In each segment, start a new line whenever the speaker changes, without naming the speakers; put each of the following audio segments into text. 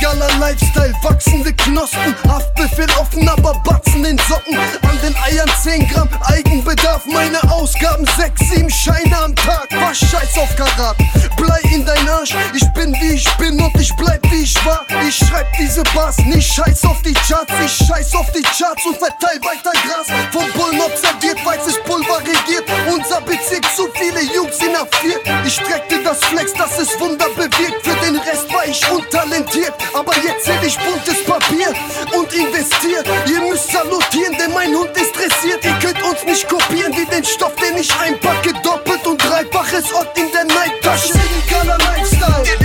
illegaler Lifestyle, wachsende Knospen, Haftbefehl offen, aber Batzen in Socken. An den Eiern 10 Gramm Eigenbedarf, meine Ausgaben 6, 7 Scheine am Tag. Was Scheiß auf Karat, Blei in der bin und ich bleib wie ich war. Ich schreib diese Bars, nicht scheiß auf die Charts, ich scheiß auf die Charts und verteil weiter Gras. Vom Bullen observiert, weißes Pulver regiert. Unser Bezirk zu viele Jungs inhaftiert. Ich streckte das Flex, das ist Wunder bewirkt. Für den Rest war ich untalentiert, aber jetzt seh ich buntes Papier und investiert. Ihr müsst salutieren, denn mein Hund ist dressiert. Ihr könnt uns nicht kopieren wie den Stoff, den ich einpacke. Doppelt und dreifaches Ort in der Neidtasche. Illegaler Lifestyle.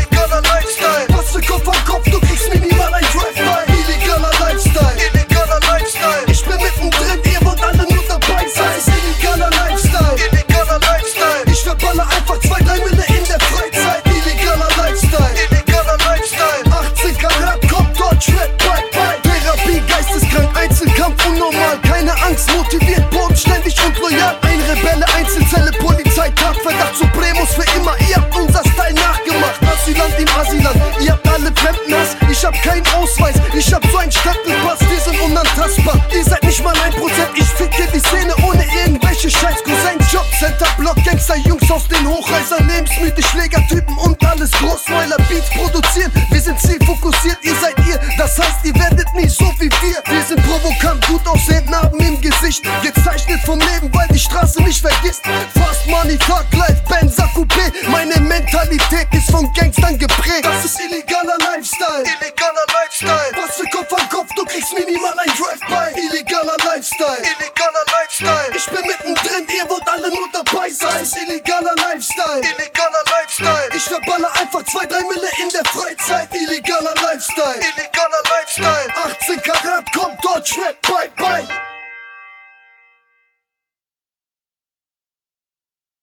Alle Fremdenhass. Ich hab keinen Ausweis, ich hab so einen Stempelpass. Wir sind unantastbar, ihr seid nicht mal ein Prozent. Ich ficke die Szene ohne irgendwelche scheiß Cousins. Jobcenter, Block, Gangster, Jungs aus den Hochhäusern. Lebensmüde Schlägertypen und alles Großmäuler. Beats produzieren, wir sind zielfokussiert. Ihr seid ihr, das heißt, ihr werdet nie so wie wir. Wir sind provokant, gut aussehend, Narben im Gesicht. Gezeichnet vom Leben, weil die Straße nicht vergisst. Fast Money, Tag, Life, Benzer, Klischee. Meine Mentalität ist von Gangstern geprägt. Das ist illegaler Lifestyle. Illegaler Lifestyle. Was für Kopf an Kopf, du kriegst minimal ein Drive-By. Illegaler Lifestyle. Illegaler Lifestyle. Ich bin mittendrin, ihr wollt alle nur dabei sein. Das ist illegaler Lifestyle. Illegaler Lifestyle. Ich verballer einfach zwei, drei Mille in der Freizeit. Illegaler Lifestyle. Illegaler Lifestyle. 18 Karat kommt Deutschrap, bye bye.